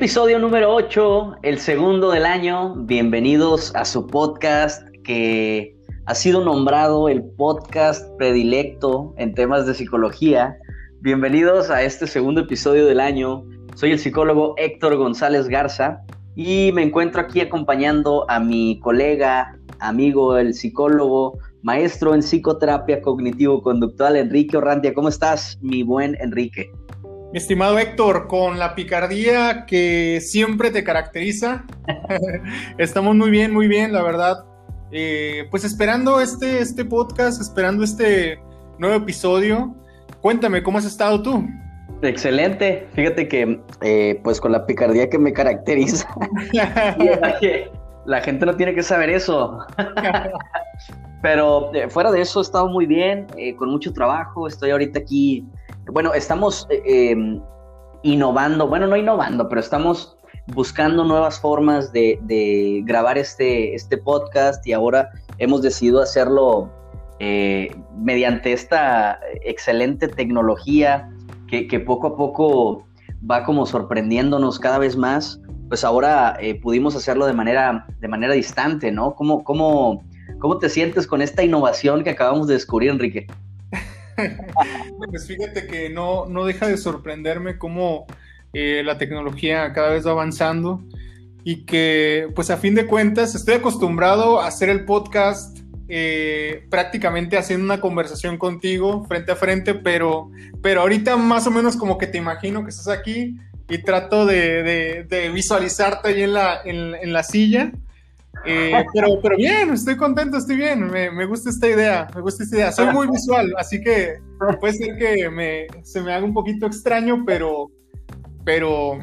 Episodio número 8, el segundo del año. Bienvenidos a su podcast que ha sido nombrado el podcast predilecto en temas de psicología. Bienvenidos a este segundo episodio del año. Soy el psicólogo Héctor González Garza y me encuentro aquí acompañando a mi colega, amigo, el psicólogo, maestro en psicoterapia cognitivo-conductual, Enrique Orrandia. ¿Cómo estás, mi buen Enrique? Mi estimado Héctor, con la picardía que siempre te caracteriza, estamos muy bien, muy bien, la verdad. Eh, pues esperando este, este podcast, esperando este nuevo episodio. Cuéntame, ¿cómo has estado tú? Excelente. Fíjate que, eh, pues con la picardía que me caracteriza, la gente no tiene que saber eso. Pero eh, fuera de eso, he estado muy bien, con mucho trabajo. Estoy ahorita aquí bueno, estamos eh, em, innovando, bueno, no innovando, pero estamos buscando nuevas formas de, grabar este, este podcast y ahora hemos decidido hacerlo eh, mediante esta excelente tecnología que, poco a poco va como sorprendiéndonos cada vez más. Pues ahora eh, pudimos hacerlo de manera, de manera distante, ¿no? ¿Cómo, cómo, ¿Cómo te sientes con esta innovación que acabamos de descubrir, Enrique? Pues fíjate que no, no deja de sorprenderme cómo eh, la tecnología cada vez va avanzando y que pues a fin de cuentas estoy acostumbrado a hacer el podcast eh, prácticamente haciendo una conversación contigo frente a frente, pero, pero ahorita más o menos como que te imagino que estás aquí y trato de, visualizarte ahí en la, en la silla eh, pero, pero bien, estoy contento, estoy bien. Me, gusta esta idea, me gusta esta idea. Soy muy visual, así que puede ser que se me haga un poquito extraño, pero, pero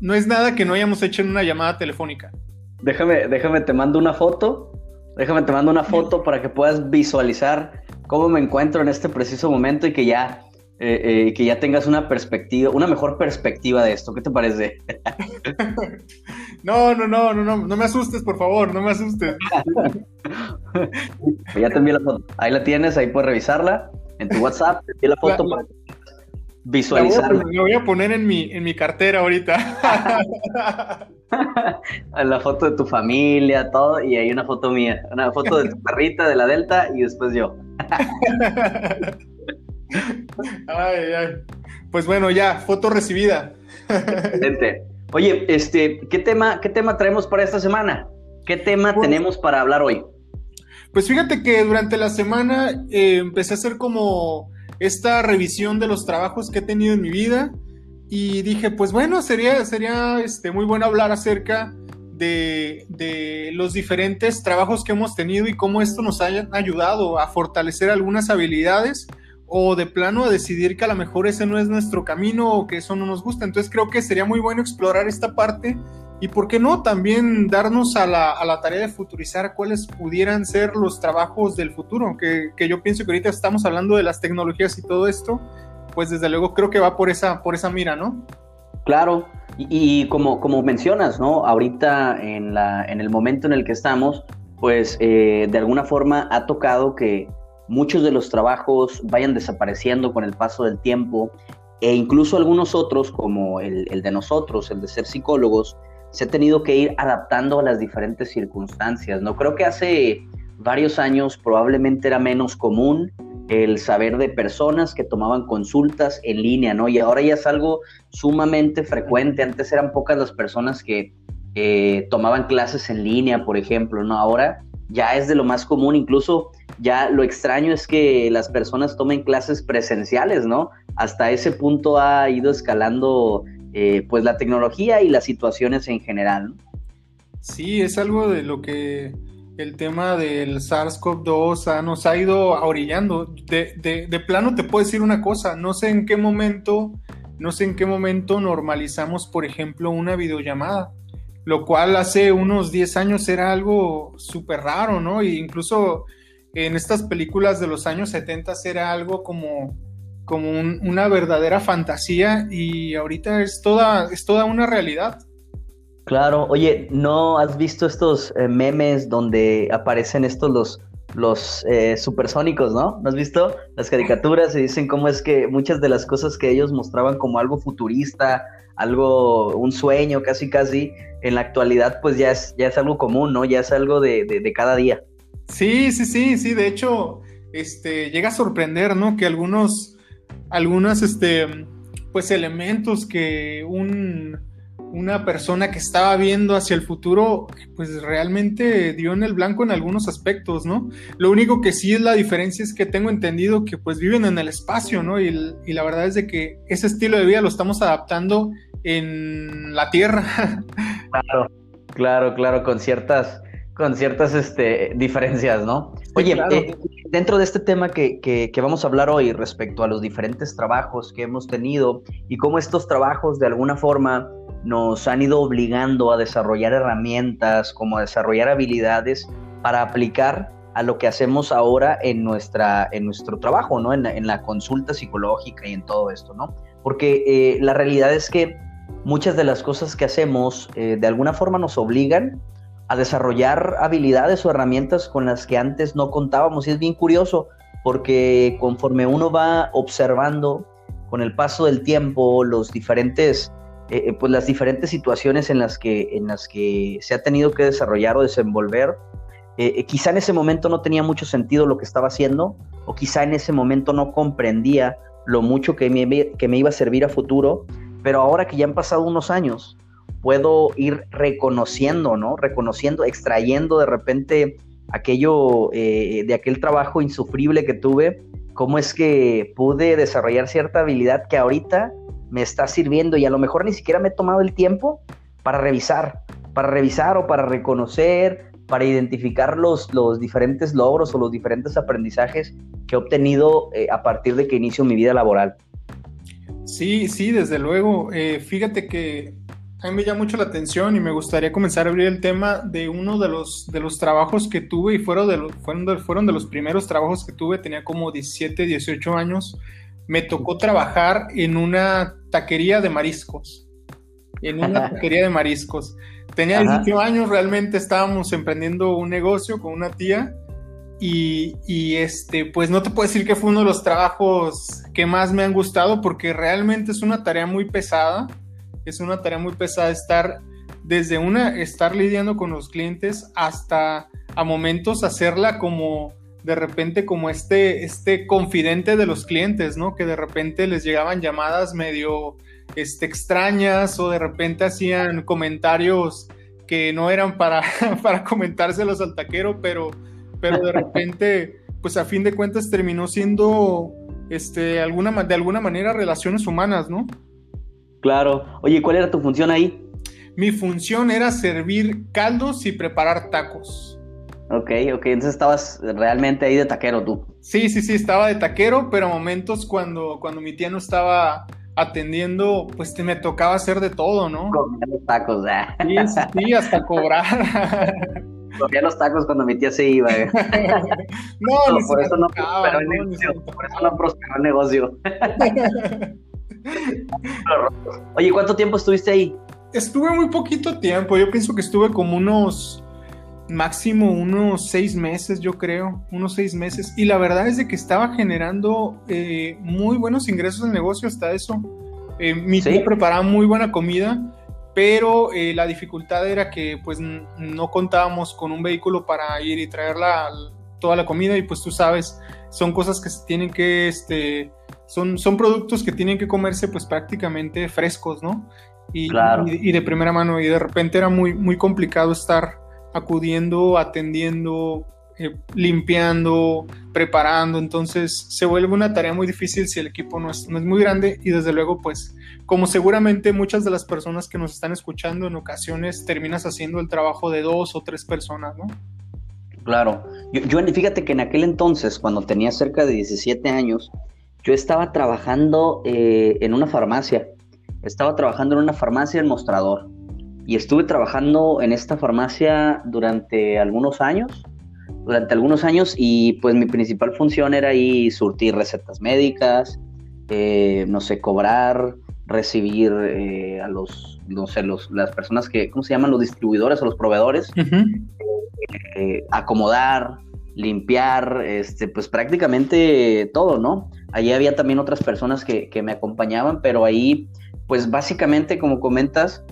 no es nada que no hayamos hecho en una llamada telefónica. Déjame, déjame, te mando una foto. Déjame, te mando una foto para que puedas visualizar cómo me encuentro en este preciso momento y que ya eh, eh, que ya tengas una perspectiva, una mejor perspectiva de esto. ¿Qué te parece? no, no, no, no, no, no me asustes, por favor, no me asustes. ya te envié la foto. Ahí la tienes, ahí puedes revisarla. En tu WhatsApp, te envié la foto para visualizarla. La voy a poner en mi, en mi cartera ahorita. la foto de tu familia, todo, y hay una foto mía, una foto de tu perrita, de la Delta, y después yo. ay, ay. Pues bueno, ya, foto recibida. Excelente. Oye, este, ¿qué tema, qué tema traemos para esta semana? ¿Qué tema pues tenemos para hablar hoy? Pues fíjate que durante la semana eh, empecé a hacer como esta revisión de los trabajos que he tenido en mi vida y dije, pues bueno, sería, sería este, muy bueno hablar acerca de, de, los diferentes trabajos que hemos tenido y cómo esto nos haya ayudado a fortalecer algunas habilidades o de plano a decidir que a lo mejor ese no es nuestro camino o que eso no nos gusta. Entonces creo que sería muy bueno explorar esta parte y, ¿por qué no?, también darnos a la, a la tarea de futurizar cuáles pudieran ser los trabajos del futuro, que, que, yo pienso que ahorita estamos hablando de las tecnologías y todo esto, pues desde luego creo que va por esa, por esa mira, ¿no? Claro, y, como, como mencionas, ¿no? Ahorita en, la, en el momento en el que estamos, pues eh, de alguna forma ha tocado que muchos de los trabajos vayan desapareciendo con el paso del tiempo e incluso algunos otros, como el, de nosotros, el de ser psicólogos, se ha tenido que ir adaptando a las diferentes circunstancias. No creo que hace varios años probablemente era menos común el saber de personas que tomaban consultas en línea, ¿no? Y ahora ya es algo sumamente frecuente. Antes eran pocas las personas que eh, tomaban clases en línea, por ejemplo, ¿no? Ahora ya es de lo más común, incluso ya lo extraño es que las personas tomen clases presenciales, ¿no? Hasta ese punto ha ido escalando eh, pues la tecnología y las situaciones en general. Sí, es algo de lo que el tema del SARS-CoV-2 nos ha ido orillando. De, de, de, plano te puedo decir una cosa, no sé en qué momento, no sé en qué momento normalizamos, por ejemplo, una videollamada, lo cual hace unos 10 años era algo súper raro, ¿no? E incluso en estas películas de los años 70 era algo como, como una verdadera fantasía y ahorita es toda, es toda una realidad. Claro, oye, ¿no has visto estos eh, memes donde aparecen estos los los eh, supersónicos, ¿no? ¿No has visto las caricaturas? Se dicen cómo es que muchas de las cosas que ellos mostraban como algo futurista, algo, un sueño casi casi, en la actualidad pues ya es, ya es algo común, ¿no? Ya es algo de, de, cada día. Sí, sí, sí, sí, de hecho, este, llega a sorprender, ¿no? Que algunos, algunos, este, pues elementos que un una persona que estaba viendo hacia el futuro, pues realmente dio en el blanco en algunos aspectos, ¿no? Lo único que sí es la diferencia es que tengo entendido que pues viven en el espacio, ¿no? Y, la verdad es de que ese estilo de vida lo estamos adaptando en la Tierra. Claro, claro, claro, con ciertas, con ciertas este, diferencias, ¿no? Oye, eh, dentro de este tema que, que vamos a hablar hoy respecto a los diferentes trabajos que hemos tenido y cómo estos trabajos de alguna forma nos han ido obligando a desarrollar herramientas, como a desarrollar habilidades para aplicar a lo que hacemos ahora en, nuestra, en nuestro trabajo, ¿no? En, la consulta psicológica y en todo esto, ¿no? Porque eh, la realidad es que muchas de las cosas que hacemos eh, de alguna forma nos obligan a desarrollar habilidades o herramientas con las que antes no contábamos. Y es bien curioso porque conforme uno va observando con el paso del tiempo los diferentes eh, eh, pues las diferentes situaciones en las, que, en las que se ha tenido que desarrollar o desenvolver. Eh, quizá en ese momento no tenía mucho sentido lo que estaba haciendo, o quizá en ese momento no comprendía lo mucho que me, que me iba a servir a futuro, pero ahora que ya han pasado unos años, puedo ir reconociendo, ¿no? Reconociendo, extrayendo de repente aquello de aquel trabajo insufrible que tuve, cómo es que pude desarrollar cierta habilidad que ahorita me está sirviendo y a lo mejor ni siquiera me he tomado el tiempo para revisar, para revisar o para reconocer, para identificar los, los diferentes logros o los diferentes aprendizajes que he obtenido eh, a partir de que inicio mi vida laboral. Sí, sí, desde luego. Eh, fíjate que a mí me llama mucho la atención y me gustaría comenzar a abrir el tema de uno de los, de los trabajos que tuve y fueron de, los, fueron, de, fueron de los primeros trabajos que tuve, tenía como 17, 18 años me tocó trabajar en una taquería de mariscos. En una taquería de mariscos. Tenía 18 años, realmente estábamos emprendiendo un negocio con una tía. Y, este, pues no te puedo decir que fue uno de los trabajos que más me han gustado porque realmente es una tarea muy pesada. Es una tarea muy pesada estar desde una, estar lidiando con los clientes hasta a momentos hacerla como de repente como este, este confidente de los clientes, ¿no? Que de repente les llegaban llamadas medio este, extrañas o de repente hacían comentarios que no eran para, para comentárselos al taquero, pero, pero de repente, pues a fin de cuentas terminó siendo este, alguna, de alguna manera relaciones humanas, ¿no? Claro. Oye, ¿cuál era tu función ahí? Mi función era servir caldos y preparar tacos. Ok, ok, entonces estabas realmente ahí de taquero tú. Sí, sí, sí, estaba de taquero, pero a momentos cuando, cuando mi tía no estaba atendiendo, pues te me tocaba hacer de todo, ¿no? Comía los tacos, ¿eh? Sí, sí, sí hasta cobrar. Comía los tacos cuando mi tía se iba. ¿eh? no, no, por, eso no prosperó el negocio, por eso no prosperó el negocio. Oye, ¿cuánto tiempo estuviste ahí? Estuve muy poquito tiempo, yo pienso que estuve como unos máximo unos seis meses, yo creo, unos seis meses. Y la verdad es de que estaba generando eh, muy buenos ingresos el negocio hasta eso. Eh, mi ¿Sí? preparaba muy buena comida, pero eh, la dificultad era que pues no contábamos con un vehículo para ir y traer toda la comida y pues tú sabes, son cosas que se tienen que, este, son, son productos que tienen que comerse pues prácticamente frescos, ¿no? Y, y, y de primera mano y de repente era muy, muy complicado estar acudiendo, atendiendo, eh, limpiando, preparando. Entonces se vuelve una tarea muy difícil si el equipo no es, no es, muy grande y desde luego pues como seguramente muchas de las personas que nos están escuchando en ocasiones terminas haciendo el trabajo de dos o tres personas, ¿no? Claro. Yo, fíjate que en aquel entonces, cuando tenía cerca de 17 años, yo estaba trabajando eh, en una farmacia. Estaba trabajando en una farmacia en mostrador y estuve trabajando en esta farmacia durante algunos años, durante algunos años y pues mi principal función era ahí surtir recetas médicas, eh, no sé, cobrar, recibir eh, a los, no sé, los, las personas que, ¿cómo se llaman? Los distribuidores o los proveedores, eh, acomodar, limpiar, este, pues prácticamente todo, ¿no? Allí había también otras personas que, que me acompañaban, pero ahí, pues básicamente, como comentas,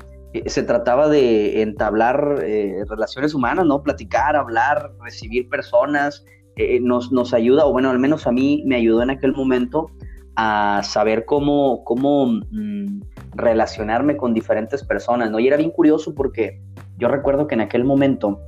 se trataba de entablar eh, relaciones humanas, ¿no? Platicar, hablar, recibir personas, eh, nos, nos ayuda, o bueno, al menos a mí me ayudó en aquel momento a saber cómo, cómo mm, relacionarme con diferentes personas, ¿no? Y era bien curioso porque yo recuerdo que en aquel momento,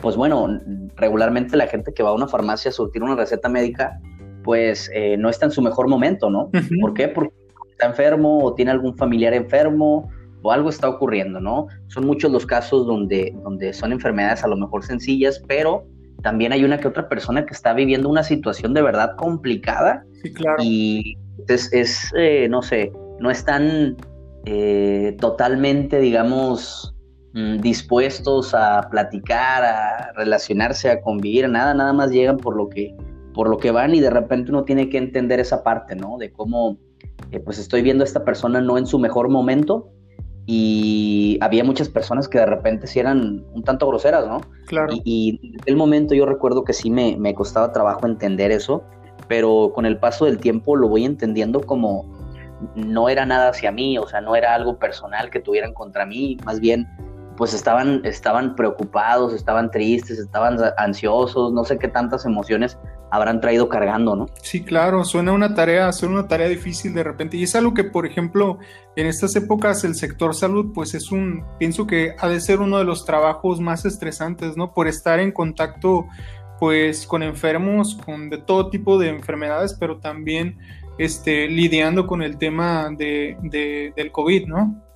pues bueno, regularmente la gente que va a una farmacia a surtir una receta médica, pues no está en su mejor momento, ¿no? ¿Por qué? Porque está enfermo o tiene algún familiar enfermo o algo está ocurriendo, ¿no? Son muchos los casos donde, donde son enfermedades a lo mejor sencillas, pero también hay una que otra persona que está viviendo una situación de verdad complicada. Sí, claro. Y es, es eh, no sé, no están eh, totalmente, digamos, mm, dispuestos a platicar, a relacionarse, a convivir, nada, nada más llegan por lo que, por lo que van y de repente uno tiene que entender esa parte, ¿no? De cómo, eh, pues estoy viendo a esta persona no en su mejor momento, y había muchas personas que de repente sí eran un tanto groseras, ¿no? Claro. Y, en el momento yo recuerdo que sí me, me, costaba trabajo entender eso, pero con el paso del tiempo lo voy entendiendo como no era nada hacia mí, o sea, no era algo personal que tuvieran contra mí, más bien pues estaban, estaban preocupados, estaban tristes, estaban ansiosos, no sé qué tantas emociones habrán traído cargando, ¿no? Sí, claro, suena una tarea, suena una tarea difícil de repente. Y es algo que, por ejemplo, en estas épocas el sector salud, pues es un, pienso que ha de ser uno de los trabajos más estresantes, ¿no? Por estar en contacto, pues, con enfermos, con de todo tipo de enfermedades, pero también, este, lidiando con el tema de, de del COVID, ¿no?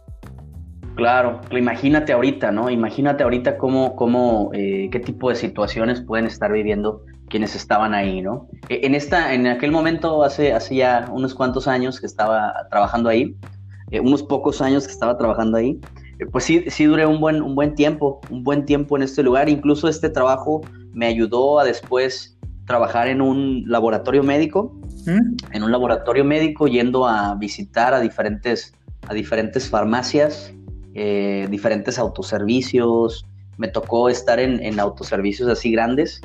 Claro, imagínate ahorita, ¿no? Imagínate ahorita cómo, cómo eh, qué tipo de situaciones pueden estar viviendo quienes estaban ahí, ¿no? E, en esta, en aquel momento, hace, hace ya unos cuantos años que estaba trabajando ahí, eh, unos pocos años que estaba trabajando ahí, eh, pues sí, sí duré un buen, un buen tiempo, un buen tiempo en este lugar. Incluso este trabajo me ayudó a después trabajar en un laboratorio médico, ¿Mm? en un laboratorio médico yendo a visitar a diferentes, a diferentes farmacias eh, diferentes autoservicios, me tocó estar en, autoservicios así grandes,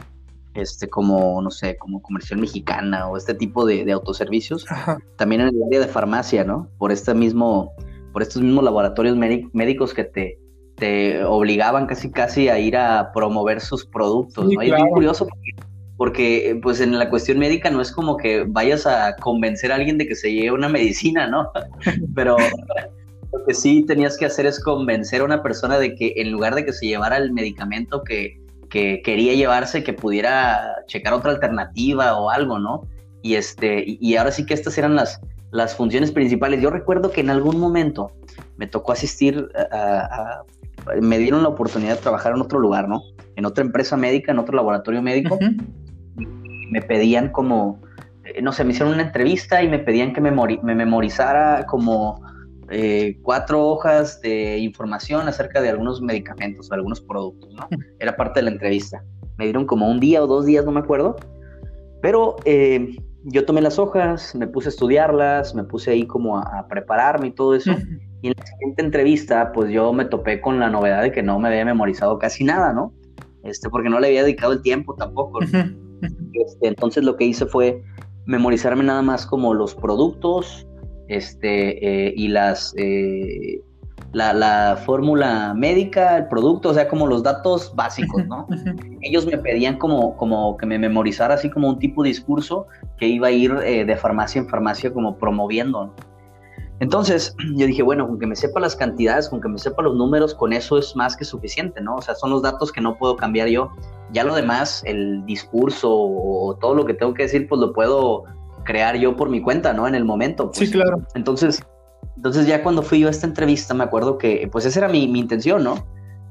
este, como, no sé, como Comercial Mexicana o este tipo de, autoservicios, también en el área de farmacia, ¿no? Por este mismo, por estos mismos laboratorios médicos que te, te obligaban casi casi a ir a promover sus productos, ¿no? Y es muy curioso porque, pues en la cuestión médica no es como que vayas a convencer a alguien de que se lleve una medicina, ¿no? Pero lo que sí tenías que hacer es convencer a una persona de que en lugar de que se llevara el medicamento que, quería llevarse, que pudiera checar otra alternativa o algo, ¿no? Y, este, y, ahora sí que estas eran las, las funciones principales. Yo recuerdo que en algún momento me tocó asistir a, me dieron la oportunidad de trabajar en otro lugar, ¿no? En otra empresa médica, en otro laboratorio médico. Me pedían como, eh, no sé, me hicieron una entrevista y me pedían que me memorizara como eh, cuatro hojas de información acerca de algunos medicamentos o algunos productos, ¿no? Era parte de la entrevista. Me dieron como un día o dos días, no me acuerdo, pero eh, yo tomé las hojas, me puse a estudiarlas, me puse ahí como a, prepararme y todo eso. Y en la siguiente entrevista, pues yo me topé con la novedad de que no me había memorizado casi nada, ¿no? Este, porque no le había dedicado el tiempo tampoco. Este, entonces lo que hice fue memorizarme nada más como los productos, este, eh, y las, eh, la, fórmula médica, el producto, o sea, como los datos básicos, ¿no? Ellos me pedían como, como que me memorizara así como un tipo de discurso que iba a ir eh, de farmacia en farmacia como promoviendo, Entonces, yo dije, bueno, con que me sepa las cantidades, con que me sepa los números, con eso es más que suficiente, ¿no? O sea, son los datos que no puedo cambiar yo. Ya lo demás, el discurso o todo lo que tengo que decir, pues lo puedo crear yo por mi cuenta, ¿no? En el momento. sí, pues. claro. Entonces, entonces ya cuando fui yo a esta entrevista, me acuerdo que pues esa era mi, intención, ¿no?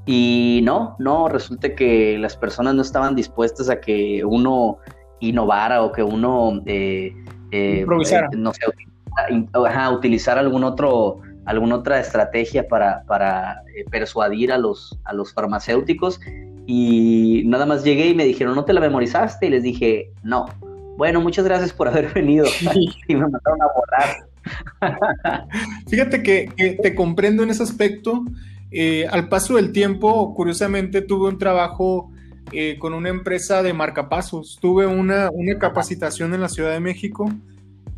Y no, no, resulta que las personas no estaban dispuestas a que uno innovara o que uno, eh, eh, Improvisara. Eh, no sé, ajá, utilizar algún otro, alguna otra estrategia para, para persuadir a los, a los farmacéuticos. Y nada más llegué y me dijeron, ¿no te la memorizaste? Y les dije, no bueno, muchas gracias por haber venido. y me mandaron a borrar. Fíjate que, te comprendo en ese aspecto. Eh, al paso del tiempo, curiosamente, tuve un trabajo eh, con una empresa de marcapasos. Tuve una, una capacitación en la Ciudad de México.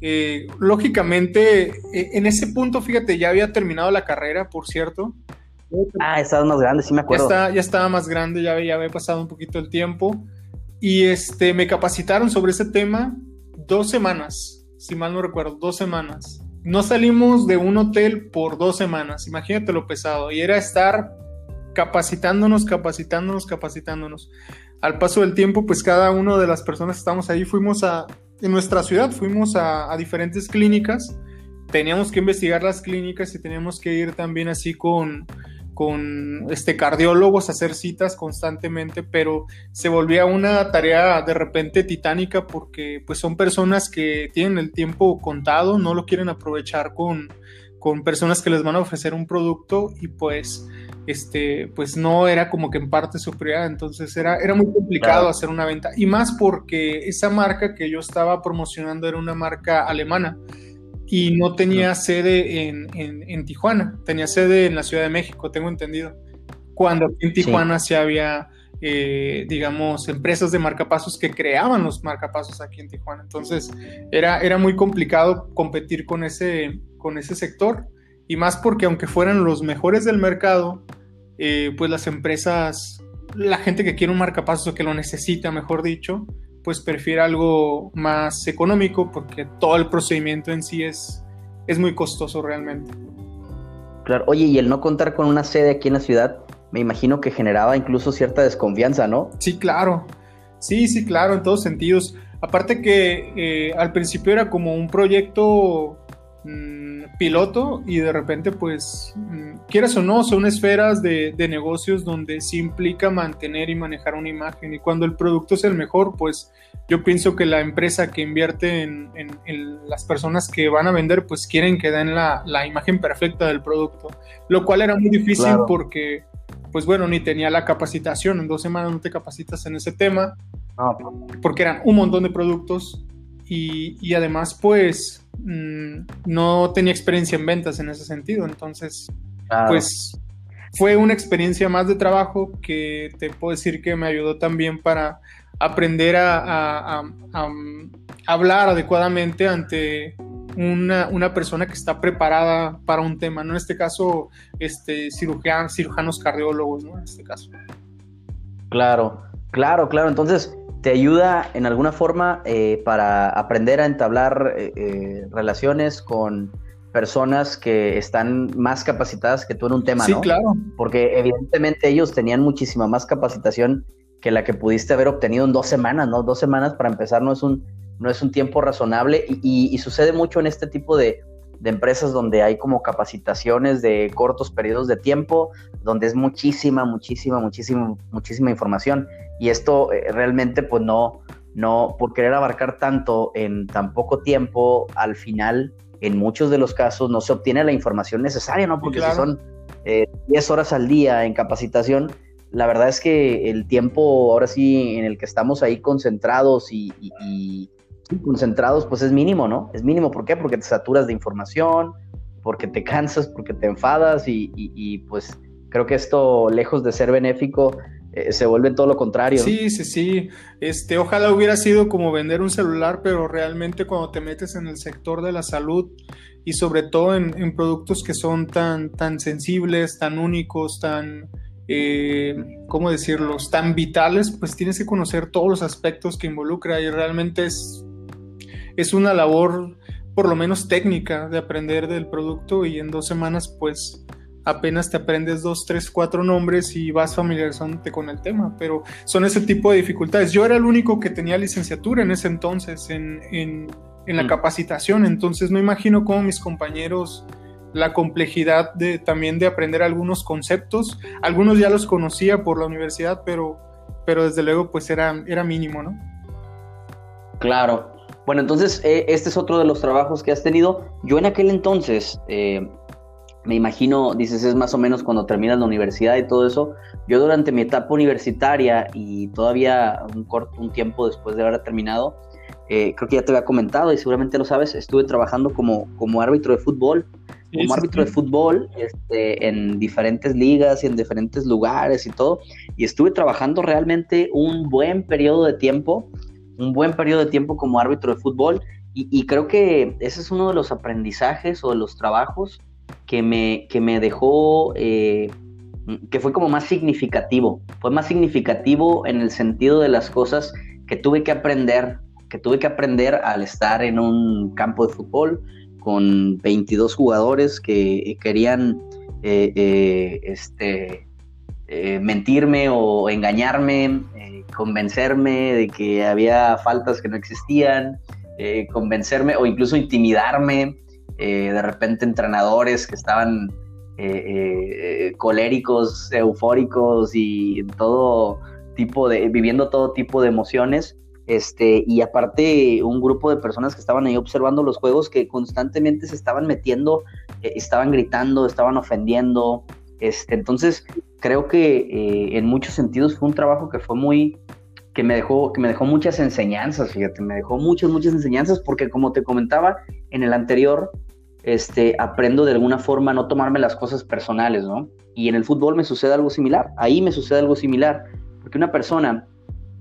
Eh, lógicamente, eh, en ese punto, fíjate, ya había terminado la carrera, por cierto. Ah, estaba más grande, sí me acuerdo. Ya, ya estaba más grande, ya, ya había pasado un poquito el tiempo. Y este, me capacitaron sobre ese tema dos semanas, si mal no recuerdo, dos semanas. No salimos de un hotel por dos semanas, imagínate lo pesado. Y era estar capacitándonos, capacitándonos, capacitándonos. Al paso del tiempo, pues cada una de las personas que estábamos ahí fuimos a, en nuestra ciudad, fuimos a, a diferentes clínicas. Teníamos que investigar las clínicas y teníamos que ir también así con, con este, cardiólogos, hacer citas constantemente, pero se volvía una tarea de repente titánica porque pues son personas que tienen el tiempo contado, no lo quieren aprovechar con, con personas que les van a ofrecer un producto y pues este pues no era como que en parte su prioridad, entonces era, era muy complicado hacer una venta. Y más porque esa marca que yo estaba promocionando era una marca alemana y no tenía sede en, Tijuana, tenía sede en la Ciudad de México, tengo entendido. Cuando en Tijuana sí, había, eh, digamos, empresas de marcapasos que creaban los marcapasos aquí en Tijuana. Entonces era, era muy complicado competir con ese, con ese sector. Y más porque aunque fueran los mejores del mercado, eh, pues las empresas, la gente que quiere un marcapasos o que lo necesita, mejor dicho, pues prefiere algo más económico porque todo el procedimiento en sí es, es muy costoso realmente. Claro, oye, y el no contar con una sede aquí en la ciudad, me imagino que generaba incluso cierta desconfianza, ¿no? Sí, claro. Sí, sí, claro, en todos sentidos. Aparte que eh, al principio era como un proyecto mm, piloto y de repente pues mm, quieras o no, son esferas de, negocios donde sí implica mantener y manejar una imagen. Y cuando el producto es el mejor pues yo pienso que la empresa que invierte en, las personas que van a vender pues quieren que den la, imagen perfecta del producto, lo cual era muy difícil porque pues bueno, ni tenía la capacitación, en dos semanas no te capacitas en ese tema, porque eran un montón de productos. Y, y además pues Mm, no tenía experiencia en ventas en ese sentido, entonces, pues fue una experiencia más de trabajo que te puedo decir que me ayudó también para aprender a, hablar adecuadamente ante una, persona que está preparada para un tema, ¿no? En este caso, este, cirujanos cardiólogos, ¿no? En este caso. Claro, claro, claro. Entonces, te ayuda en alguna forma eh, para aprender a entablar eh, eh, relaciones con personas que están más capacitadas que tú en un tema, sí, claro. Porque evidentemente ellos tenían muchísima más capacitación que la que pudiste haber obtenido en dos semanas, ¿no? Dos semanas para empezar no es un, no es un tiempo razonable y, sucede mucho en este tipo de, de empresas donde hay como capacitaciones de cortos periodos de tiempo, donde es muchísima, muchísima, muchísima, muchísima información. Y esto eh, realmente, pues no, no, por querer abarcar tanto en tan poco tiempo, al final, en muchos de los casos, no se obtiene la información necesaria, ¿no? Porque si son 10 eh, horas al día en capacitación, la verdad es que el tiempo ahora sí en el que estamos ahí concentrados y concentrados, pues es mínimo, ¿no? Es mínimo, ¿por qué? Porque te saturas de información, porque te cansas, porque te enfadas y, pues creo que esto, lejos de ser benéfico, eh, se vuelve todo lo contrario. Sí, sí, sí. Este, ojalá hubiera sido como vender un celular, pero realmente cuando te metes en el sector de la salud y sobre todo en, productos que son tan, tan sensibles, tan únicos, tan, eh, ¿cómo decirlos?, tan vitales, pues tienes que conocer todos los aspectos que involucra y realmente es es una labor por lo menos técnica de aprender del producto y en dos semanas pues apenas te aprendes dos, tres, cuatro nombres y vas familiarizándote con el tema, pero son ese tipo de dificultades. Yo era el único que tenía licenciatura en ese entonces en, en, la mm. capacitación, entonces no imagino cómo mis compañeros la complejidad de también de aprender algunos conceptos, algunos ya los conocía por la universidad, pero, pero desde luego pues era, era mínimo, ¿no? Claro, bueno, entonces eh, este es otro de los trabajos que has tenido. Yo en aquel entonces, eh, me imagino, dices, es más o menos cuando terminas la universidad y todo eso. Yo durante mi etapa universitaria y todavía un corto un tiempo después de haber terminado, eh, creo que ya te había comentado y seguramente lo sabes, estuve trabajando como, como árbitro de fútbol. como árbitro de fútbol este, en diferentes ligas y en diferentes lugares y todo. Y estuve trabajando realmente un buen periodo de tiempo, un buen periodo de tiempo como árbitro de fútbol. Y, creo que ese es uno de los aprendizajes o de los trabajos que me, que me dejó, eh, que fue como más significativo. Fue más significativo en el sentido de las cosas que tuve que aprender, que tuve que aprender al estar en un campo de fútbol con 22 jugadores que querían eh, eh, este, mentirme o engañarme, convencerme de que había faltas que no existían, eh, convencerme o incluso intimidarme. Eh, de repente entrenadores que estaban eh, coléricos, eufóricos y todo tipo de, viviendo todo tipo de emociones. Este, y aparte un grupo de personas que estaban ahí observando los juegos que constantemente se estaban metiendo, estaban gritando, estaban ofendiendo. Este, entonces, creo que en muchos sentidos fue un trabajo que fue muy, que me dejó, que me dejó muchas enseñanzas, fíjate, me dejó muchas, muchas enseñanzas, porque como te comentaba en el anterior, este, aprendo de alguna forma a no tomarme las cosas personales, ¿no? Y en el fútbol me sucede algo similar, ahí me sucede algo similar, porque una persona,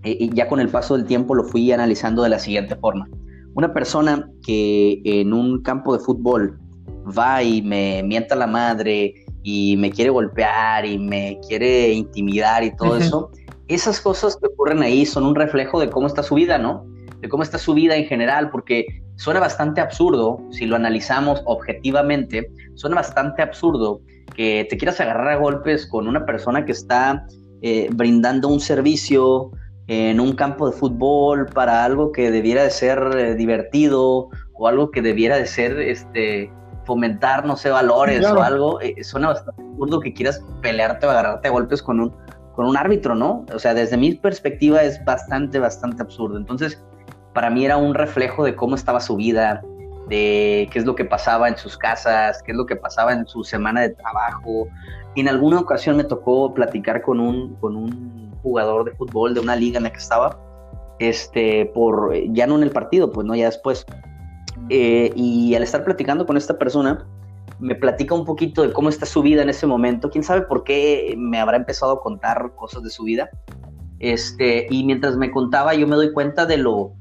eh, ya con el paso del tiempo lo fui analizando de la siguiente forma, una persona que en un campo de fútbol va y me mienta la madre y me quiere golpear y me quiere intimidar y todo eso, esas cosas que ocurren ahí son un reflejo de cómo está su vida, ¿no? De cómo está su vida en general, porque suena bastante absurdo, si lo analizamos objetivamente, suena bastante absurdo que te quieras agarrar a golpes con una persona que está eh, brindando un servicio en un campo de fútbol para algo que debiera de ser eh, divertido o algo que debiera de ser este fomentar, no sé, valores o algo, eh, suena bastante absurdo que quieras pelearte o agarrarte a golpes con un con un árbitro, ¿no? O sea, desde mi perspectiva es bastante, bastante absurdo. Entonces, para mí era un reflejo de cómo estaba su vida, de qué es lo que pasaba en sus casas, qué es lo que pasaba en su semana de trabajo. En alguna ocasión me tocó platicar con un, con un jugador de fútbol de una liga en la que estaba, este, por, ya no en el partido, pues no, ya después. Eh, y al estar platicando con esta persona, me platica un poquito de cómo está su vida en ese momento. Quién sabe por qué me habrá empezado a contar cosas de su vida. Este, y mientras me contaba, yo me doy cuenta de lo,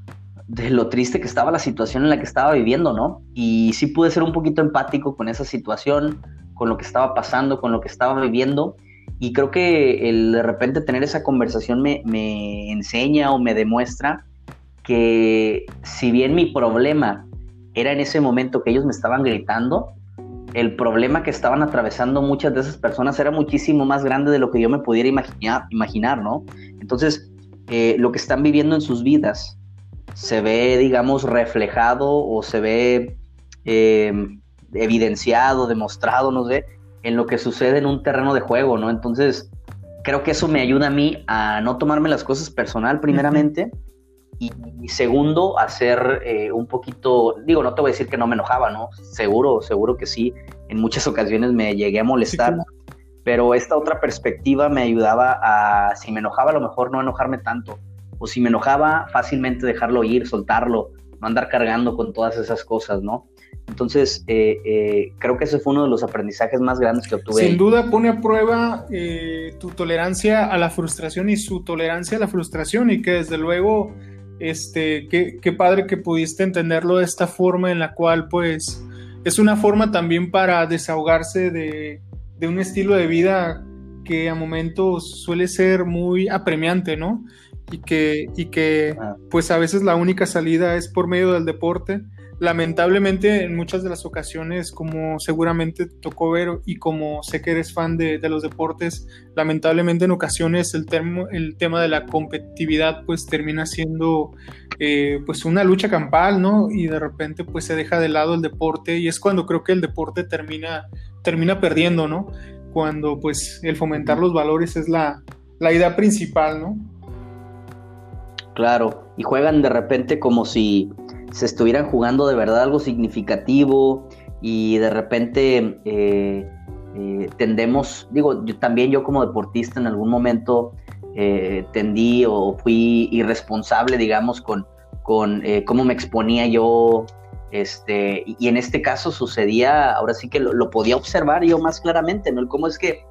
de lo triste que estaba la situación en la que estaba viviendo, ¿no? Y sí pude ser un poquito empático con esa situación, con lo que estaba pasando, con lo que estaba viviendo. Y creo que el de repente tener esa conversación me, me enseña o me demuestra que si bien mi problema era en ese momento que ellos me estaban gritando, el problema que estaban atravesando muchas de esas personas era muchísimo más grande de lo que yo me pudiera imaginar, imaginar ¿no? Entonces, eh, lo que están viviendo en sus vidas se ve, digamos, reflejado o se ve eh, evidenciado, demostrado, no sé, en lo que sucede en un terreno de juego, ¿no? Entonces, creo que eso me ayuda a mí a no tomarme las cosas personal, primeramente. Y, segundo, hacer eh, un poquito, digo, no te voy a decir que no me enojaba, ¿no? Seguro, seguro que sí. En muchas ocasiones me llegué a molestar, pero esta otra perspectiva me ayudaba a, si me enojaba, a lo mejor no enojarme tanto. O si me enojaba, fácilmente dejarlo ir, soltarlo, no andar cargando con todas esas cosas, ¿no? Entonces, eh, eh, creo que ese fue uno de los aprendizajes más grandes que obtuve. Sin duda pone a prueba tu tolerancia a la frustración y su tolerancia a la frustración y que desde luego este, qué, padre que pudiste entenderlo de esta forma en la cual pues es una forma también para desahogarse de, un estilo de vida que a momentos suele ser muy apremiante, ¿no? Y que, y que ah. pues a veces la única salida es por medio del deporte lamentablemente en muchas de las ocasiones, como seguramente tocó ver y como sé que eres fan de, los deportes, lamentablemente en ocasiones el, el tema de la competitividad pues termina siendo eh, pues una lucha campal, ¿no? Y de repente pues se deja de lado el deporte y es cuando creo que el deporte termina, termina perdiendo, ¿no? Cuando pues el fomentar los valores es la, la idea principal, ¿no? Claro, y juegan de repente como si se estuvieran jugando de verdad algo significativo y de repente eh, eh, tendemos, digo, yo también yo como deportista en algún momento eh, tendí o fui irresponsable, digamos, con, con cómo me exponía yo Este, y, en este caso sucedía, ahora sí que lo, podía observar yo más claramente, ¿no? cómo es que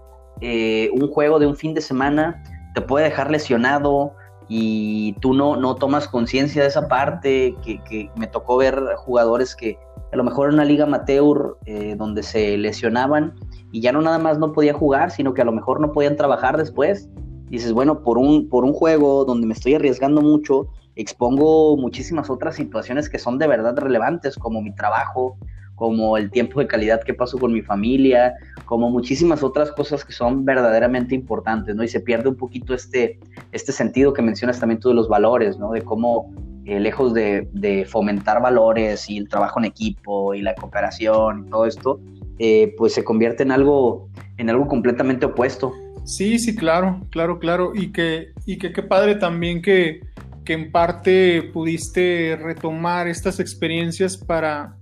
un juego de un fin de semana te puede dejar lesionado y tú no, no tomas conciencia de esa parte, que, me tocó ver jugadores que a lo mejor en una liga amateur eh, donde se lesionaban y ya no nada más no podía jugar, sino que a lo mejor no podían trabajar después. Dices, bueno, por un, por un juego donde me estoy arriesgando mucho, expongo muchísimas otras situaciones que son de verdad relevantes, como mi trabajo, como el tiempo de calidad que paso con mi familia, como muchísimas otras cosas que son verdaderamente importantes, ¿no? Y se pierde un poquito este, este sentido que mencionas también tú de los valores, ¿no? De cómo eh, lejos de, de, fomentar valores y el trabajo en equipo y la cooperación y todo esto, eh, pues se convierte en algo, en algo completamente opuesto. Sí, sí, claro, claro, claro. Y que, y que qué padre también que, que en parte pudiste retomar estas experiencias para,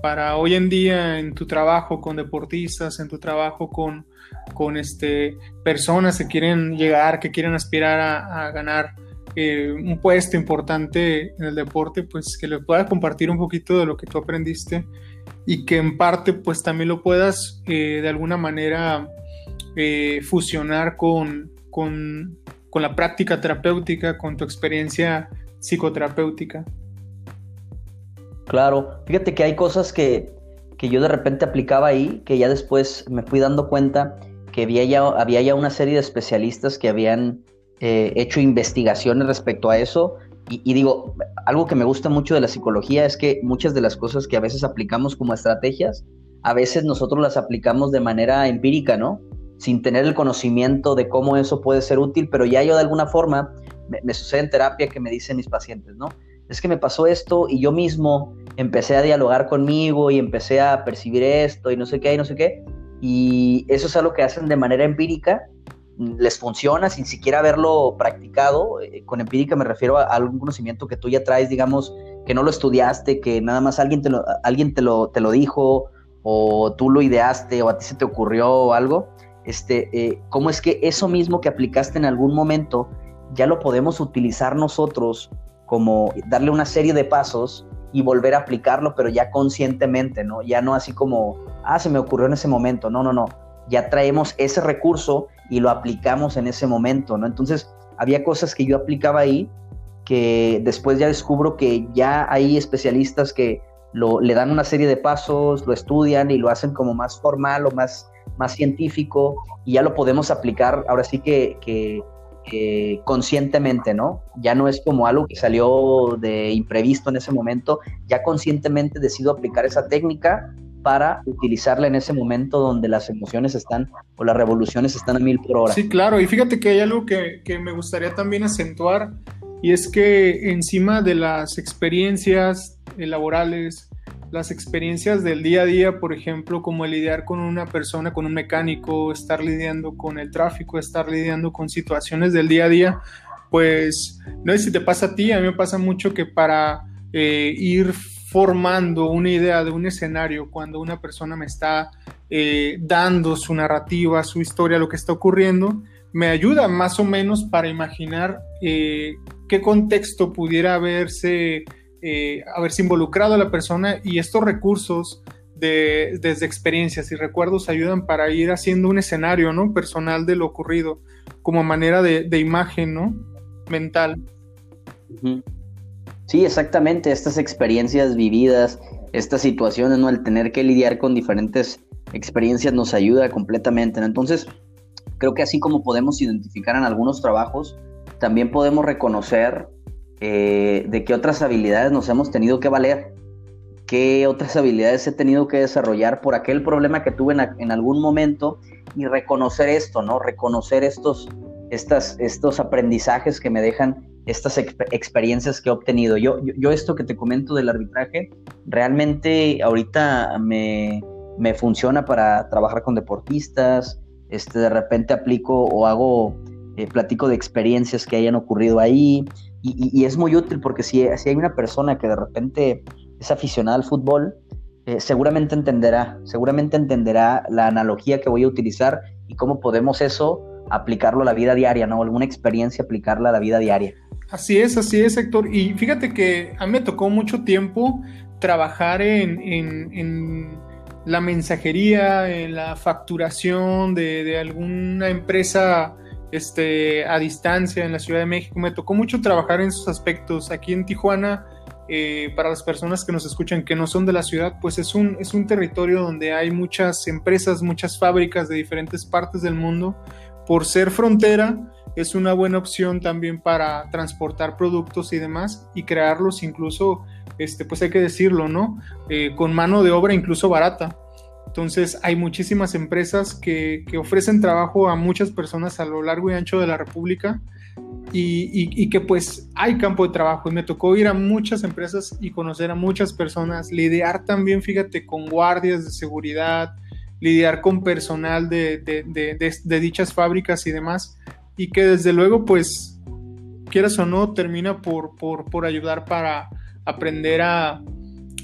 para hoy en día en tu trabajo con deportistas, en tu trabajo con, con este, personas que quieren llegar, que quieren aspirar a, ganar eh, un puesto importante en el deporte, pues que le puedas compartir un poquito de lo que tú aprendiste y que en parte pues también lo puedas eh, de alguna manera eh, fusionar con, con, con la práctica terapéutica, con tu experiencia psicoterapéutica. Claro, fíjate que hay cosas que, yo de repente aplicaba ahí, que ya después me fui dando cuenta que había ya, había ya una serie de especialistas que habían eh, hecho investigaciones respecto a eso. Y, y, digo, algo que me gusta mucho de la psicología es que muchas de las cosas que a veces aplicamos como estrategias, a veces nosotros las aplicamos de manera empírica, ¿no? sin tener el conocimiento de cómo eso puede ser útil, pero ya yo de alguna forma, me, sucede en terapia que me dicen mis pacientes, ¿no? Es que me pasó esto y yo mismo empecé a dialogar conmigo y empecé a percibir esto y no sé qué y no sé qué. Y eso es algo que hacen de manera empírica, les funciona sin siquiera haberlo practicado. Eh, con empírica me refiero a algún conocimiento que tú ya traes, digamos, que no lo estudiaste, que nada más alguien te lo, alguien te lo, te lo dijo o tú lo ideaste o a ti se te ocurrió o algo este, eh, cómo es que eso mismo que aplicaste en algún momento ya lo podemos utilizar nosotros como darle una serie de pasos y volver a aplicarlo, pero ya conscientemente, ¿no? Ya no así como, ah, se me ocurrió en ese momento, no, no, no, ya traemos ese recurso y lo aplicamos en ese momento, ¿no? Entonces, había cosas que yo aplicaba ahí que después ya descubro que ya hay especialistas que lo, le dan una serie de pasos, lo estudian y lo hacen como más formal o más más científico y ya lo podemos aplicar ahora sí que, conscientemente, ¿no? Ya no es como algo que salió de imprevisto en ese momento, ya conscientemente decido aplicar esa técnica para utilizarla en ese momento donde las emociones están o las revoluciones están a mil por hora. Sí, claro, y fíjate que hay algo que, que me gustaría también acentuar y es que encima de las experiencias laborales, las experiencias del día a día, por ejemplo, como lidiar con una persona, con un mecánico, estar lidiando con el tráfico, estar lidiando con situaciones del día a día, pues no sé si te pasa a ti, a mí me pasa mucho que para eh, ir formando una idea de un escenario cuando una persona me está eh, dando su narrativa, su historia, lo que está ocurriendo, me ayuda más o menos para imaginar eh, qué contexto pudiera haberse eh, haberse involucrado a la persona y estos recursos de, desde experiencias y recuerdos ayudan para ir haciendo un escenario ¿no? personal de lo ocurrido como manera de, imagen ¿no? mental. Sí, exactamente, estas experiencias vividas, estas situaciones, ¿no? El tener que lidiar con diferentes experiencias nos ayuda completamente. Entonces, creo que así como podemos identificar en algunos trabajos, también podemos reconocer eh, de qué otras habilidades nos hemos tenido que valer, qué otras habilidades he tenido que desarrollar por aquel problema que tuve en, algún momento y reconocer esto, ¿no? Reconocer estos, estas, estos aprendizajes que me dejan estas experiencias que he obtenido. Yo, yo, esto que te comento del arbitraje, realmente ahorita me, me funciona para trabajar con deportistas, este, de repente aplico o hago, eh, platico de experiencias que hayan ocurrido ahí, y, es muy útil porque si, si, hay una persona que de repente es aficionada al fútbol, eh, seguramente entenderá, seguramente entenderá la analogía que voy a utilizar y cómo podemos eso aplicarlo a la vida diaria, ¿no? Alguna experiencia aplicarla a la vida diaria. Así es, así es, Héctor. Y fíjate que a mí me tocó mucho tiempo trabajar en, la mensajería, en la facturación de, alguna empresa este, a distancia en la Ciudad de México. Me tocó mucho trabajar en esos aspectos. Aquí en Tijuana, eh, para las personas que nos escuchan que no son de la ciudad, pues es un, es un territorio donde hay muchas empresas, muchas fábricas de diferentes partes del mundo. Por ser frontera, es una buena opción también para transportar productos y demás y crearlos incluso, este, pues hay que decirlo, ¿no? Eh, con mano de obra incluso barata. Entonces hay muchísimas empresas que, ofrecen trabajo a muchas personas a lo largo y ancho de la República y, que pues hay campo de trabajo. Y me tocó ir a muchas empresas y conocer a muchas personas, lidiar también, fíjate, con guardias de seguridad, lidiar con personal de, dichas fábricas y demás. Y que desde luego pues quieras o no termina por, por, ayudar para aprender a,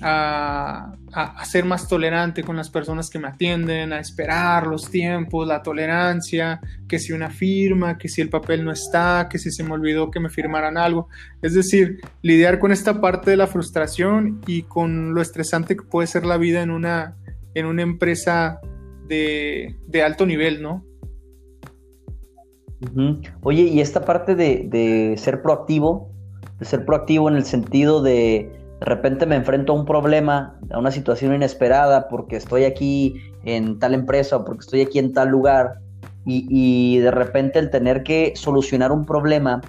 a, ser más tolerante con las personas que me atienden, a esperar los tiempos, la tolerancia, que si una firma, que si el papel no está, que si se me olvidó que me firmaran algo. Es decir, lidiar con esta parte de la frustración y con lo estresante que puede ser la vida en una, en una empresa de, de alto nivel, ¿no? Oye, y esta parte de, ser proactivo, de ser proactivo en el sentido de de repente me enfrento a un problema, a una situación inesperada, porque estoy aquí en tal empresa o porque estoy aquí en tal lugar, y, y de repente el tener que solucionar un problema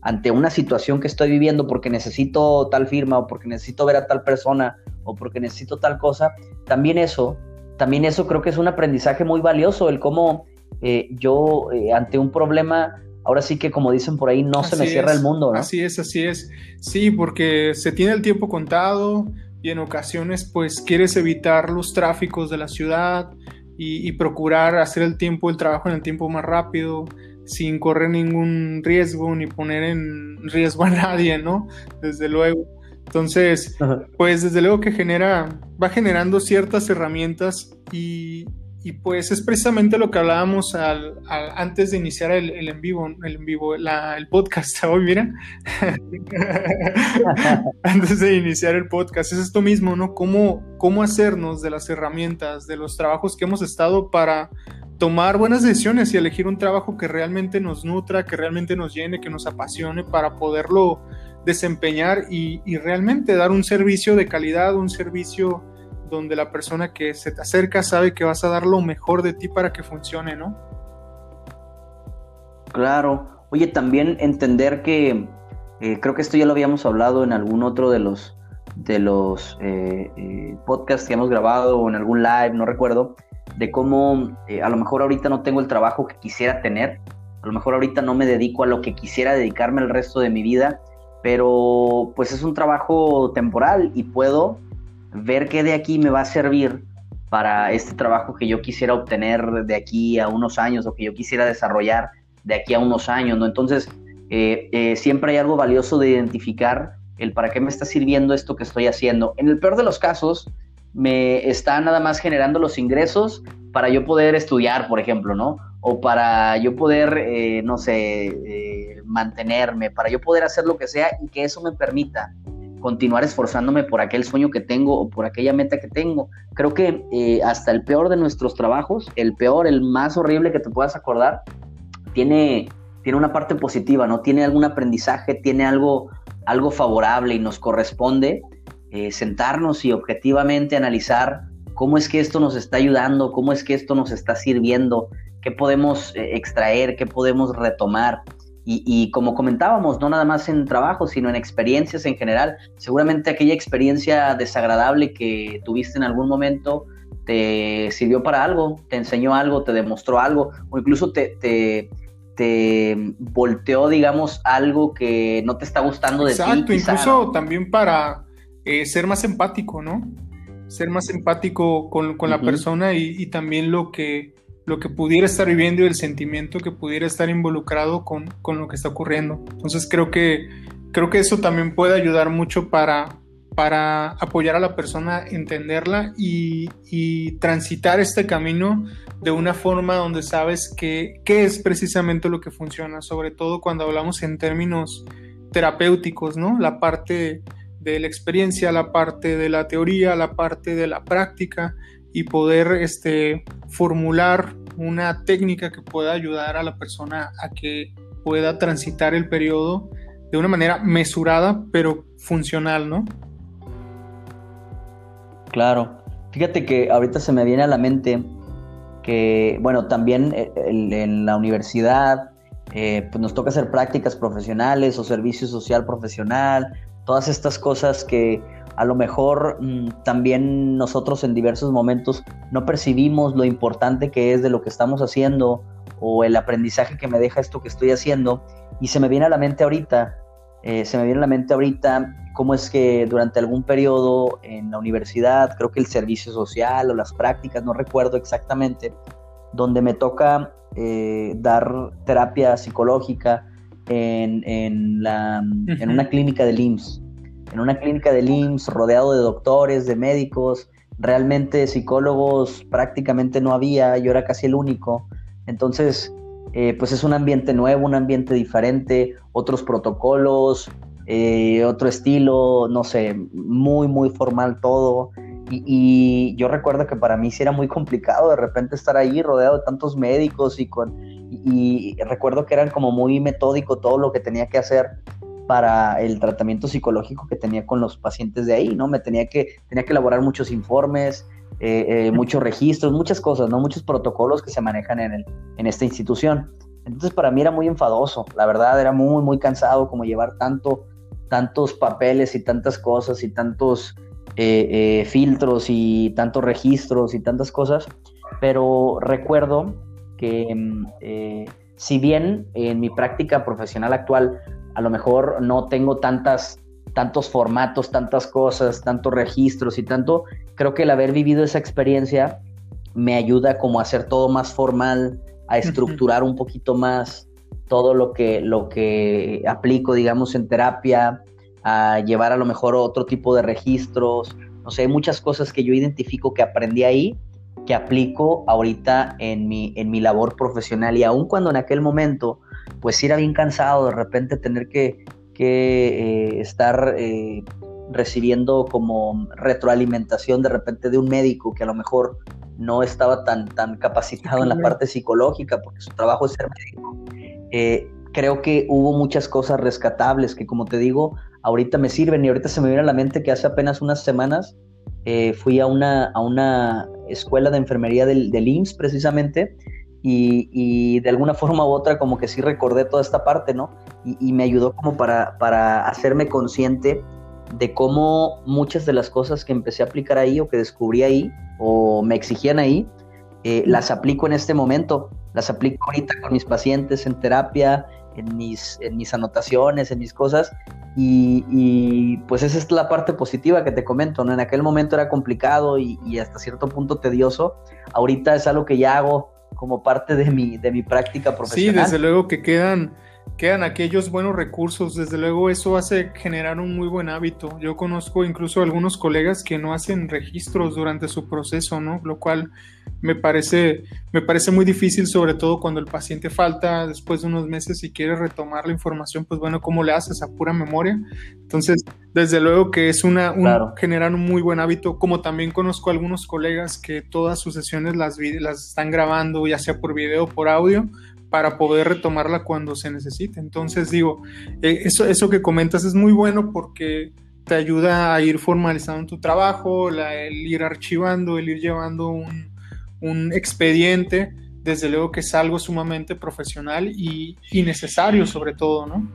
ante una situación que estoy viviendo porque necesito tal firma o porque necesito ver a tal persona o porque necesito tal cosa, también eso, también eso creo que es un aprendizaje muy valioso, el cómo eh, yo eh, ante un problema, ahora sí que como dicen por ahí, no se me cierra el mundo, ¿no? Así es, así es. Sí, porque se tiene el tiempo contado y en ocasiones pues quieres evitar los tráficos de la ciudad y, procurar hacer el tiempo, el trabajo en el tiempo más rápido sin correr ningún riesgo ni poner en riesgo a nadie, ¿no? Desde luego. Entonces, pues desde luego que genera, va generando ciertas herramientas y, y pues es precisamente lo que hablábamos al, antes de iniciar el, en vivo, el en vivo, el podcast hoy, mira. antes de iniciar el podcast, es esto mismo, ¿no? ¿Cómo, cómo hacernos de las herramientas, de los trabajos que hemos estado para tomar buenas decisiones y elegir un trabajo que realmente nos nutra, que realmente nos llene, que nos apasione para poderlo desempeñar y realmente dar un servicio de calidad, un servicio donde la persona que se te acerca sabe que vas a dar lo mejor de ti para que funcione, ¿no? Claro. Oye, también entender que eh, creo que esto ya lo habíamos hablado en algún otro de los de los eh, eh, podcasts que hemos grabado o en algún live, no recuerdo, de cómo a lo mejor ahorita no tengo el trabajo que quisiera tener, a lo mejor ahorita no me dedico a lo que quisiera dedicarme el resto de mi vida, pero pues es un trabajo temporal y puedo ver qué de aquí me va a servir para este trabajo que yo quisiera obtener de aquí a unos años o que yo quisiera desarrollar de aquí a unos años, ¿no? Entonces, eh, eh, siempre hay algo valioso de identificar el para qué me está sirviendo esto que estoy haciendo. En el peor de los casos, me está nada más generando los ingresos para yo poder estudiar, por ejemplo, ¿no? O para yo poder, eh, no sé, mantenerme, para yo poder hacer lo que sea y que eso me permita continuar esforzándome por aquel sueño que tengo o por aquella meta que tengo. Creo que eh, hasta el peor de nuestros trabajos, el peor, el más horrible que te puedas acordar, tiene, tiene una parte positiva, ¿no? Tiene algún aprendizaje, tiene algo, algo favorable y nos corresponde eh, sentarnos y objetivamente analizar cómo es que esto nos está ayudando, cómo es que esto nos está sirviendo, qué podemos eh, extraer, qué podemos retomar. Y, como comentábamos, no nada más en trabajo, sino en experiencias en general. Seguramente aquella experiencia desagradable que tuviste en algún momento te sirvió para algo, te enseñó algo, te demostró algo, o incluso te, te, volteó, digamos, algo que no te está gustando de ti. Exacto, incluso también para eh, ser más empático, ¿no? Ser más empático con, la persona y también lo que lo que pudiera estar viviendo y el sentimiento que pudiera estar involucrado con, lo que está ocurriendo. Entonces creo que, creo que eso también puede ayudar mucho para, para apoyar a la persona, entenderla y, transitar este camino de una forma donde sabes qué es precisamente lo que funciona, sobre todo cuando hablamos en términos terapéuticos, ¿no? La parte de la experiencia, la parte de la teoría, la parte de la práctica y poder este, formular una técnica que pueda ayudar a la persona a que pueda transitar el periodo de una manera mesurada pero funcional, ¿no? Claro. Fíjate que ahorita se me viene a la mente que, bueno, también eh, en la universidad eh, pues nos toca hacer prácticas profesionales o servicio social profesional, todas estas cosas que a lo mejor mm, también nosotros en diversos momentos no percibimos lo importante que es de lo que estamos haciendo o el aprendizaje que me deja esto que estoy haciendo. Y se me viene a la mente ahorita, eh, se me viene a la mente ahorita cómo es que durante algún periodo en la universidad, creo que el servicio social o las prácticas, no recuerdo exactamente, donde me toca eh, dar terapia psicológica en, en, la, en una clínica de IMSS. En una clínica de IMSS rodeado de doctores, de médicos, realmente psicólogos prácticamente no había, yo era casi el único. Entonces, eh, pues es un ambiente nuevo, un ambiente diferente, otros protocolos, eh, otro estilo, no sé, muy, muy formal todo. Y, yo recuerdo que para mí sí era muy complicado de repente estar ahí rodeado de tantos médicos y con y, recuerdo que eran como muy metódico todo lo que tenía que hacer para el tratamiento psicológico que tenía con los pacientes de ahí, ¿no? Me tenía que, tenía que elaborar muchos informes, eh, eh, muchos registros, muchas cosas, ¿no? Muchos protocolos que se manejan en, el, en esta institución. Entonces para mí era muy enfadoso, la verdad era muy, muy cansado como llevar tanto, tantos papeles y tantas cosas y tantos eh, eh, filtros y tantos registros y tantas cosas, pero recuerdo que mm, eh, si bien en mi práctica profesional actual a lo mejor no tengo tantas tantos formatos, tantas cosas, tantos registros y tanto, creo que el haber vivido esa experiencia me ayuda como a hacer todo más formal, a estructurar un poquito más todo lo que, lo que aplico, digamos, en terapia, a llevar a lo mejor otro tipo de registros. No sé, hay muchas cosas que yo identifico que aprendí ahí, que aplico ahorita en mi, en mi labor profesional. Y aun cuando en aquel momento, pues era bien cansado de repente tener que, que eh, estar eh, recibiendo como retroalimentación de repente de un médico que a lo mejor no estaba tan, tan capacitado en la parte psicológica, porque su trabajo es ser médico. Eh, creo que hubo muchas cosas rescatables que, como te digo, ahorita me sirven y ahorita se me viene a la mente que hace apenas unas semanas eh, fui a una, a una escuela de enfermería del, del IMSS precisamente y, de alguna forma u otra como que sí recordé toda esta parte, ¿no? Y, me ayudó como para, para hacerme consciente de cómo muchas de las cosas que empecé a aplicar ahí o que descubrí ahí o me exigían ahí, eh, las aplico en este momento, las aplico ahorita con mis pacientes en terapia, en mis, en mis anotaciones, en mis cosas, y, pues esa es la parte positiva que te comento, ¿no? En aquel momento era complicado y, hasta cierto punto tedioso. Ahorita es algo que ya hago como parte de mi, de mi práctica profesional. Sí, desde luego que quedan, quedan aquellos buenos recursos. Desde luego eso hace generar un muy buen hábito. Yo conozco incluso algunos colegas que no hacen registros durante su proceso, ¿no? Lo cual me parece, me parece muy difícil, sobre todo cuando el paciente falta después de unos meses y quiere retomar la información, pues bueno, ¿cómo le haces a pura memoria? Entonces, desde luego que es una, un, generar un muy buen hábito, como también conozco algunos colegas que todas sus sesiones las, las están grabando, ya sea por video o por audio, para poder retomarla cuando se necesite. Entonces, digo, eh, eso, eso que comentas es muy bueno porque te ayuda a ir formalizando tu trabajo, el ir archivando, el ir llevando un, un expediente, desde luego que es algo sumamente profesional y, necesario sobre todo, ¿no?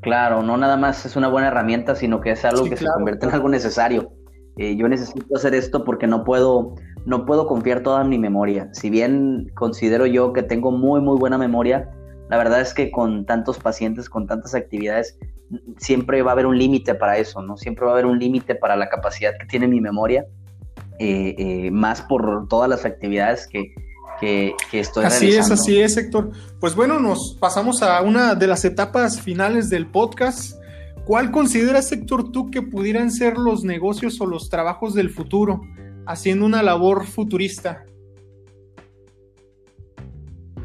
Claro, no nada más es una buena herramienta, sino que es algo que se convierte en algo necesario. Eh, yo necesito hacer esto porque no puedo, no puedo confiar toda mi memoria. Si bien considero yo que tengo muy, muy buena memoria, la verdad es que con tantos pacientes, con tantas actividades, siempre va a haber un límite para eso, ¿no? Siempre va a haber un límite para la capacidad que tiene mi memoria eh, eh, más por todas las actividades que, que, estoy así es, así es, Héctor. Pues bueno, nos pasamos a una de las etapas finales del podcast. ¿Cuál consideras, Héctor, tú que pudieran ser los negocios o los trabajos del futuro, haciendo una labor futurista?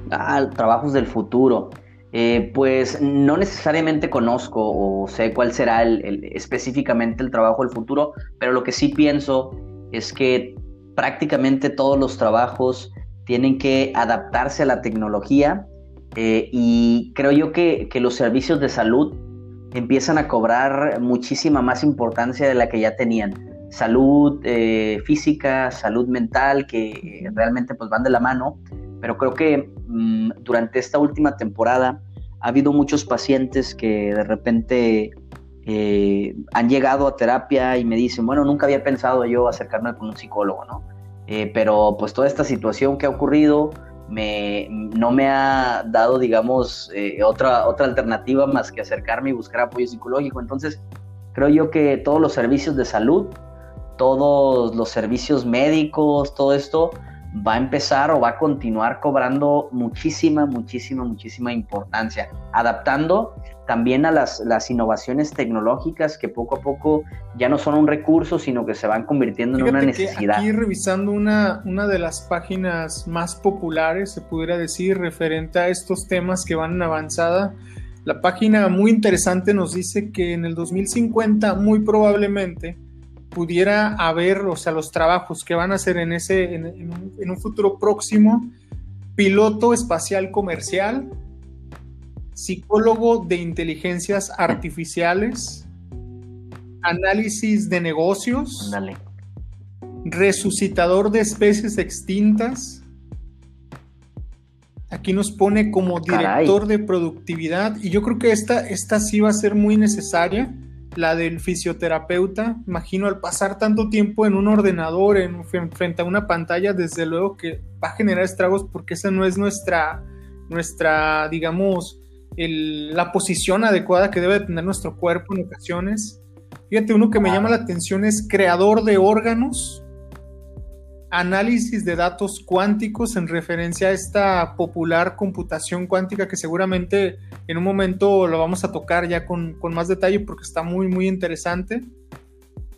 Ah, trabajos del futuro. Eh, pues no necesariamente conozco o sé cuál será el, específicamente el trabajo del futuro, pero lo que sí pienso es que prácticamente todos los trabajos tienen que adaptarse a la tecnología eh, y creo yo que, los servicios de salud empiezan a cobrar muchísima más importancia de la que ya tenían. Salud eh, física, salud mental, que realmente pues van de la mano pero creo que mm, durante esta última temporada ha habido muchos pacientes que de repente eh, han llegado a terapia y me dicen, bueno, nunca había pensado yo acercarme con un psicólogo, ¿no? Eh, pero pues toda esta situación que ha ocurrido me, no me ha dado, digamos, eh, otra, otra alternativa más que acercarme y buscar apoyo psicológico. Entonces, creo yo que todos los servicios de salud, todos los servicios médicos, todo esto, va a empezar o va a continuar cobrando muchísima, muchísima, muchísima importancia, adaptando también a las, las innovaciones tecnológicas que poco a poco ya no son un recurso, sino que se van convirtiendo en una necesidad. aquí revisando una, una de las páginas más populares, se pudiera decir, referente a estos temas que van en avanzada, la página muy interesante nos dice que en el 2050 muy probablemente pudiera haber, o sea, los trabajos que van a hacer en, ese, en, un, futuro próximo, piloto espacial comercial, psicólogo de inteligencias artificiales, análisis de negocios, resucitador de especies extintas. Aquí nos pone como director de productividad y yo creo que esta, esta sí va a ser muy necesaria la del fisioterapeuta, imagino al pasar tanto tiempo en un ordenador, en, frente a una pantalla, desde luego que va a generar estragos porque esa no es nuestra, nuestra digamos, la posición adecuada que debe tener nuestro cuerpo en ocasiones. Fíjate, uno que me llama la atención es creador de órganos, análisis de datos cuánticos en referencia a esta popular computación cuántica que seguramente en un momento lo vamos a tocar ya con, más detalle porque está muy, muy interesante.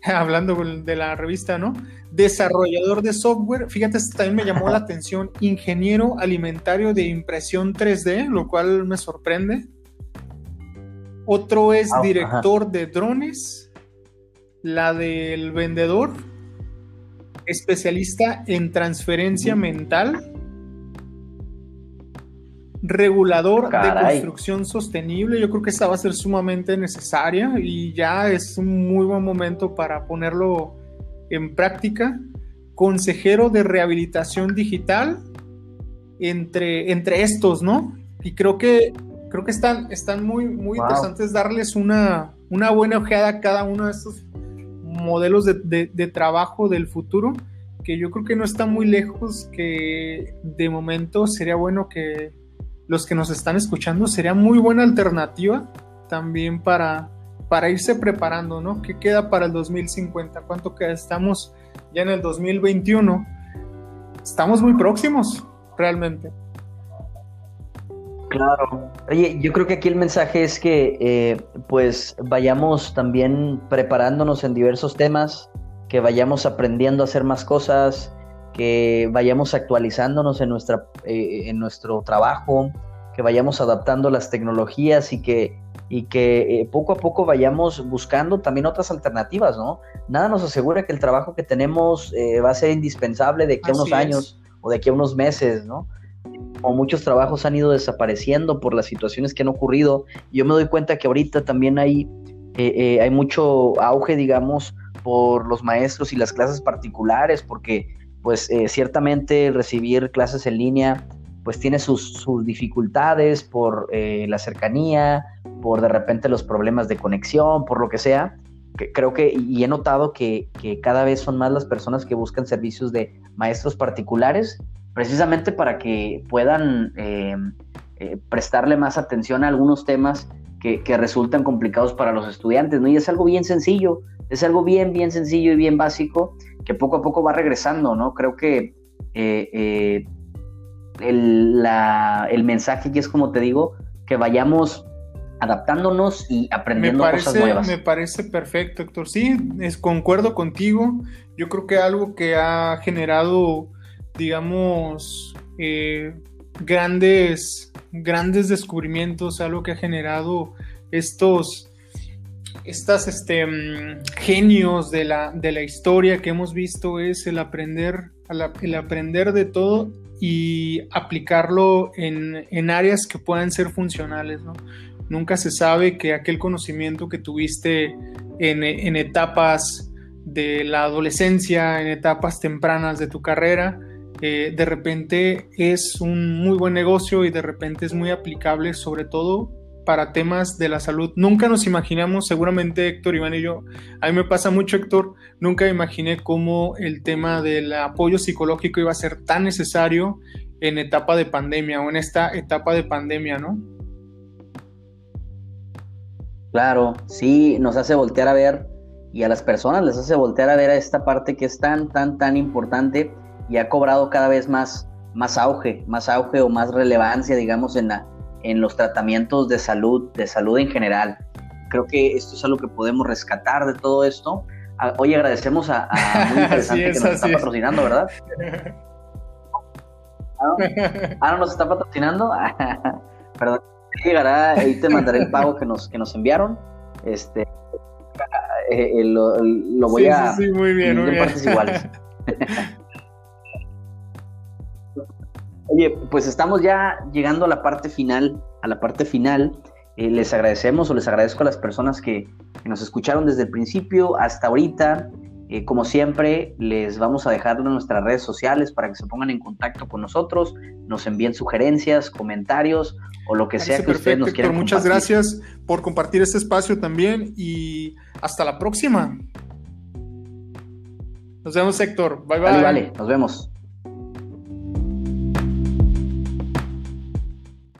Hablando de la revista, ¿no? Desarrollador de software, fíjate, este también me llamó la atención, ingeniero alimentario de impresión 3D, lo cual me sorprende. Otro es director de drones, la del vendedor, especialista en transferencia mental, regulador de construcción sostenible. Yo creo que esta va a ser sumamente necesaria y ya es un muy buen momento para ponerlo en práctica. Consejero de rehabilitación digital entre, entre estos, ¿no? Y creo que creo que están, están muy, muy interesantes darles una, una buena ojeada a cada uno de estos modelos de, trabajo del futuro, que yo creo que no está muy lejos, que de momento sería bueno que los que nos están escuchando, sería muy buena alternativa también para, para irse preparando, ¿no? ¿Qué queda para el 2050? ¿Cuánto queda? Estamos ya en el 2021. Estamos muy próximos, realmente. Claro. Oye, yo creo que aquí el mensaje es que eh, pues vayamos también preparándonos en diversos temas, que vayamos aprendiendo a hacer más cosas, que vayamos actualizándonos en, nuestra, eh, en nuestro trabajo, que vayamos adaptando las tecnologías y que, y que eh, poco a poco vayamos buscando también otras alternativas, ¿no? Nada nos asegura que el trabajo que tenemos va a ser indispensable de aquí a unos años o de aquí a unos meses, ¿no? O muchos trabajos han ido desapareciendo por las situaciones que han ocurrido. Yo me doy cuenta que ahorita también hay, eh, eh, hay mucho auge, digamos, por los maestros y las clases particulares, porque pues eh, ciertamente recibir clases en línea pues tiene sus, dificultades por la cercanía, por de repente los problemas de conexión, por lo que sea. creo que, y he notado que, que cada vez son más las personas que buscan servicios de maestros particulares precisamente para que puedan eh, eh, prestarle más atención a algunos temas que, resultan complicados para los estudiantes, ¿no? Y es algo bien sencillo, es algo bien, bien sencillo y bien básico que poco a poco va regresando, ¿no? Creo que eh, el, el, mensaje aquí es como te digo, que vayamos adaptándonos y aprendiendo cosas nuevas. Me parece perfecto, Héctor. Sí, es, concuerdo contigo. Yo creo que algo que ha generado digamos, eh, grandes, grandes descubrimientos, algo que ha generado estos, estas este, mm, genios de la, de la historia que hemos visto es el aprender, el aprender de todo y aplicarlo en, áreas que puedan ser funcionales. Nunca se sabe que aquel conocimiento que tuviste en, en etapas de la adolescencia, en etapas tempranas de tu carrera, eh, de repente es un muy buen negocio y de repente es muy aplicable, sobre todo para temas de la salud. Nunca nos imaginamos, seguramente Héctor, Iván y yo, a mí me pasa mucho Héctor, nunca imaginé cómo el tema del apoyo psicológico iba a ser tan necesario en etapa de pandemia o en esta etapa de pandemia, ¿no? Claro, sí, nos hace voltear a ver y a las personas les hace voltear a ver a esta parte que es tan, tan, tan importante y ha cobrado cada vez más, más auge, más auge o más relevancia, digamos, en, la, en los tratamientos de salud, de salud en general. Creo que esto es algo que podemos rescatar de todo esto. Hoy agradecemos a, Muy Interesante que nos está patrocinando, ¿verdad? ¿Ah, no nos está patrocinando? Perdón, llegará, ahí te mandaré el pago que nos, que nos enviaron. Este, eh, eh, lo, voy a... Sí, muy bien, muy bien. partes iguales. Oye, pues estamos ya llegando a la parte final, a la parte final. Eh, les agradecemos o les agradezco a las personas que, nos escucharon desde el principio hasta ahorita. Eh, como siempre, les vamos a dejar nuestras redes sociales para que se pongan en contacto con nosotros, nos envíen sugerencias, comentarios o lo que sea que ustedes nos quieran. Muchas gracias por compartir este espacio también y hasta la próxima. Nos vemos, Héctor. Bye bye. Vale, vale, nos vemos.